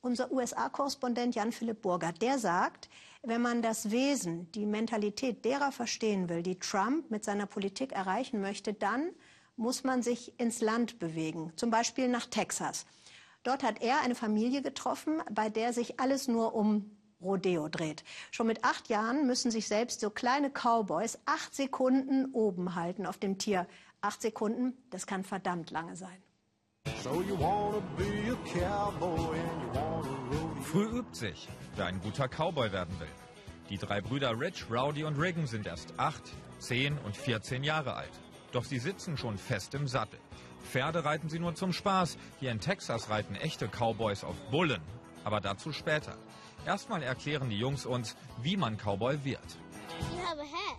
unser USA-Korrespondent Jan-Philipp Burger, der sagt, wenn man das Wesen, die Mentalität derer verstehen will, die Trump mit seiner Politik erreichen möchte, dann muss man sich ins Land bewegen, zum Beispiel nach Texas. Dort hat er eine Familie getroffen, bei der sich alles nur um Rodeo dreht. Schon mit acht Jahren müssen sich selbst so kleine Cowboys acht Sekunden oben halten auf dem Tier. Acht Sekunden, das kann verdammt lange sein. Früh übt sich, wer ein guter Cowboy werden will. Die drei Brüder Rich, Rowdy und Regan sind erst acht, zehn und 14 Jahre alt. Doch sie sitzen schon fest im Sattel. Pferde reiten sie nur zum Spaß. Hier in Texas reiten echte Cowboys auf Bullen. Aber dazu später. Erstmal erklären die Jungs uns, wie man Cowboy wird.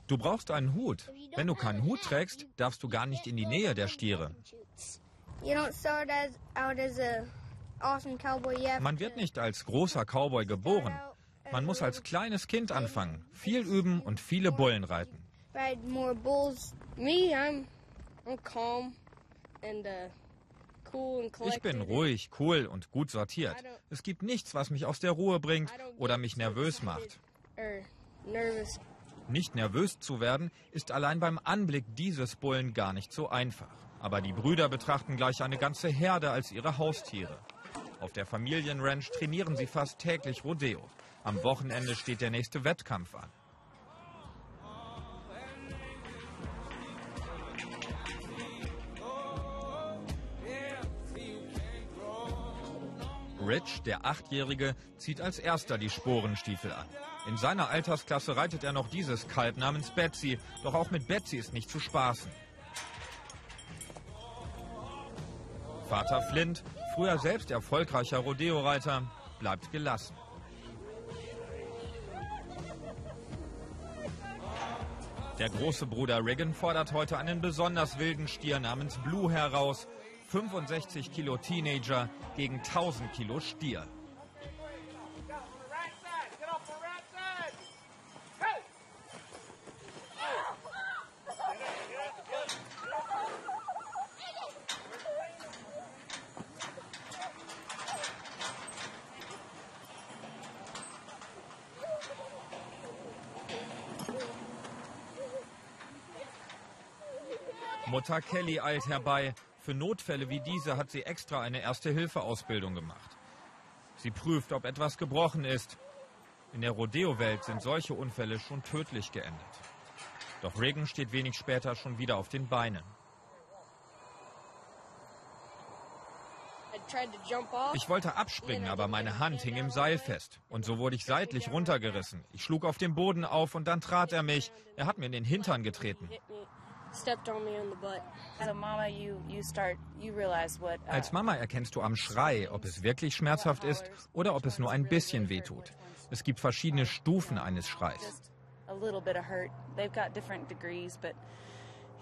Du brauchst einen Hut. Wenn du keinen Hut trägst, darfst du gar nicht in die Nähe der Stiere. Man wird nicht als großer Cowboy geboren. Man muss als kleines Kind anfangen, viel üben und viele Bullen reiten. Ich bin ruhig, cool und gut sortiert. Es gibt nichts, was mich aus der Ruhe bringt oder mich nervös macht. Nicht nervös zu werden, ist allein beim Anblick dieses Bullen gar nicht so einfach. Aber die Brüder betrachten gleich eine ganze Herde als ihre Haustiere. Auf der Familienranch trainieren sie fast täglich Rodeo. Am Wochenende steht der nächste Wettkampf an. Rich, der Achtjährige, zieht als erster die Sporenstiefel an. In seiner Altersklasse reitet er noch dieses Kalb namens Betsy, doch auch mit Betsy ist nicht zu spaßen. Vater Flint, früher selbst erfolgreicher Rodeo-Reiter, bleibt gelassen. Der große Bruder Regan fordert heute einen besonders wilden Stier namens Blue heraus. 65 Kilo Teenager gegen 1000 Kilo Stier. Mutter Kelly eilt herbei. Für Notfälle wie diese hat sie extra eine Erste-Hilfe-Ausbildung gemacht. Sie prüft, ob etwas gebrochen ist. In der Rodeo-Welt sind solche Unfälle schon tödlich geendet. Doch Reagan steht wenig später schon wieder auf den Beinen. Ich wollte abspringen, aber meine Hand hing im Seil fest. Und so wurde ich seitlich runtergerissen. Ich schlug auf den Boden auf und dann trat er mich. Er hat mir in den Hintern getreten. Als Mama erkennst du am Schrei, ob es wirklich schmerzhaft ist oder ob es nur ein bisschen wehtut. Es gibt verschiedene Stufen eines Schreis.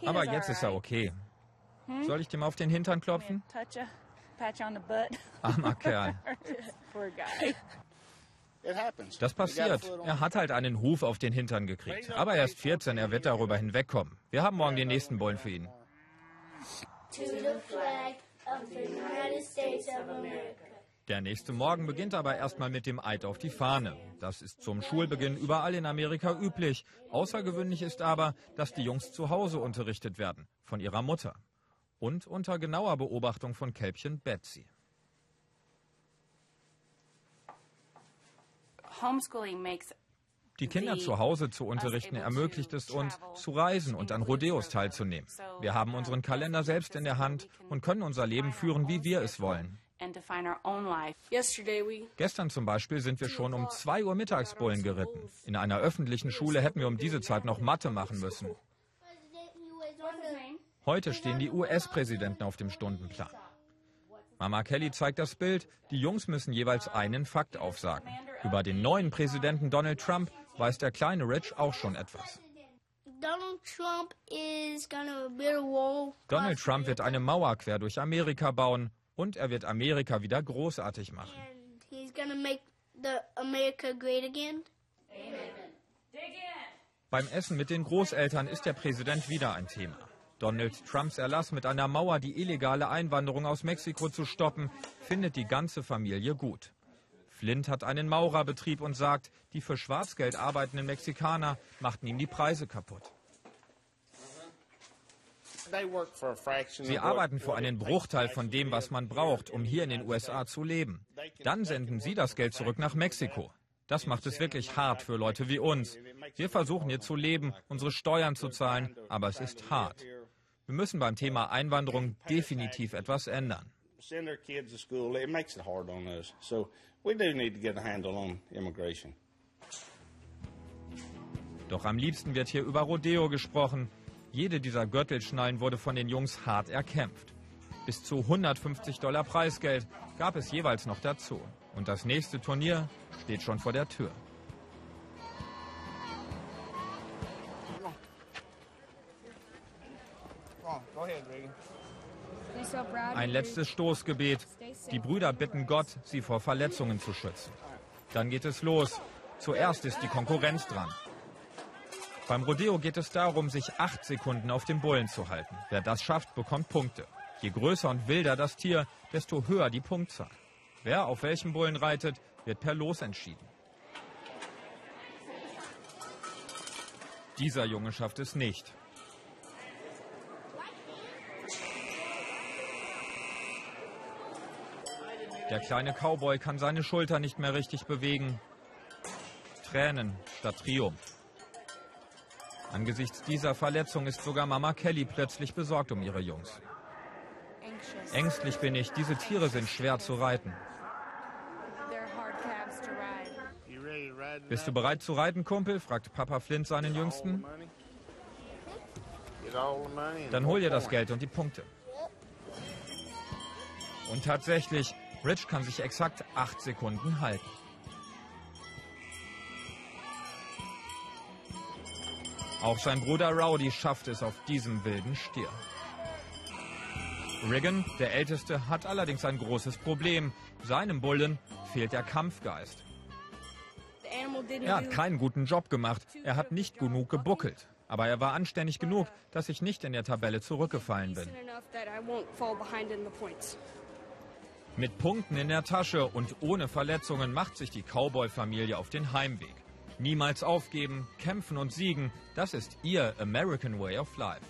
Aber jetzt ist er okay. Hmm? Soll ich dem auf den Hintern klopfen? Armer Kerl. Das passiert. Er hat halt einen Huf auf den Hintern gekriegt. Aber er ist 14, er wird darüber hinwegkommen. Wir haben morgen den nächsten Bullen für ihn. Der nächste Morgen beginnt aber erstmal mit dem Eid auf die Fahne. Das ist zum Schulbeginn überall in Amerika üblich. Außergewöhnlich ist aber, dass die Jungs zu Hause unterrichtet werden, von ihrer Mutter. Und unter genauer Beobachtung von Kälbchen Betsy. Die Kinder zu Hause zu unterrichten ermöglicht es uns, zu reisen und an Rodeos teilzunehmen. Wir haben unseren Kalender selbst in der Hand und können unser Leben führen, wie wir es wollen. Gestern zum Beispiel sind wir schon um 2 Uhr Mittagsbullen geritten. In einer öffentlichen Schule hätten wir um diese Zeit noch Mathe machen müssen. Heute stehen die US-Präsidenten auf dem Stundenplan. Mama Kelly zeigt das Bild. Die Jungs müssen jeweils einen Fakt aufsagen. Über den neuen Präsidenten Donald Trump weiß der kleine Rich auch schon etwas. Donald Trump wird eine Mauer quer durch Amerika bauen und er wird Amerika wieder großartig machen. Beim Essen mit den Großeltern ist der Präsident wieder ein Thema. Donald Trumps Erlass mit einer Mauer die illegale Einwanderung aus Mexiko zu stoppen, findet die ganze Familie gut. Flint hat einen Maurerbetrieb und sagt, die für Schwarzgeld arbeitenden Mexikaner machten ihm die Preise kaputt. Sie arbeiten für einen Bruchteil von dem, was man braucht, um hier in den USA zu leben. Dann senden sie das Geld zurück nach Mexiko. Das macht es wirklich hart für Leute wie uns. Wir versuchen hier zu leben, unsere Steuern zu zahlen, aber es ist hart. Wir müssen beim Thema Einwanderung definitiv etwas ändern. Doch am liebsten wird hier über Rodeo gesprochen. Jede dieser Gürtelschnallen wurde von den Jungs hart erkämpft. Bis zu 150 Dollar Preisgeld gab es jeweils noch dazu. Und das nächste Turnier steht schon vor der Tür. Ein letztes Stoßgebet. Die Brüder bitten Gott, sie vor Verletzungen zu schützen. Dann geht es los. Zuerst ist die Konkurrenz dran. Beim Rodeo geht es darum, sich acht Sekunden auf dem Bullen zu halten. Wer das schafft, bekommt Punkte. Je größer und wilder das Tier, desto höher die Punktzahl. Wer auf welchem Bullen reitet, wird per Los entschieden. Dieser Junge schafft es nicht. Der kleine Cowboy kann seine Schulter nicht mehr richtig bewegen. Tränen statt Triumph. Angesichts dieser Verletzung ist sogar Mama Kelly plötzlich besorgt um ihre Jungs. Ängstlich bin ich, diese Tiere sind schwer zu reiten. Bist du bereit zu reiten, Kumpel? fragt Papa Flint seinen Jüngsten. Dann hol dir das Geld und die Punkte. Und tatsächlich, Rich kann sich exakt acht Sekunden halten. Auch sein Bruder Rowdy schafft es auf diesem wilden Stier. Riggin, der Älteste, hat allerdings ein großes Problem. Seinem Bullen fehlt der Kampfgeist. Er hat keinen guten Job gemacht. Er hat nicht genug gebuckelt. Aber er war anständig genug, dass ich nicht in der Tabelle zurückgefallen bin. Mit Punkten in der Tasche und ohne Verletzungen macht sich die Cowboy-Familie auf den Heimweg. Niemals aufgeben, kämpfen und siegen, das ist ihr American Way of Life.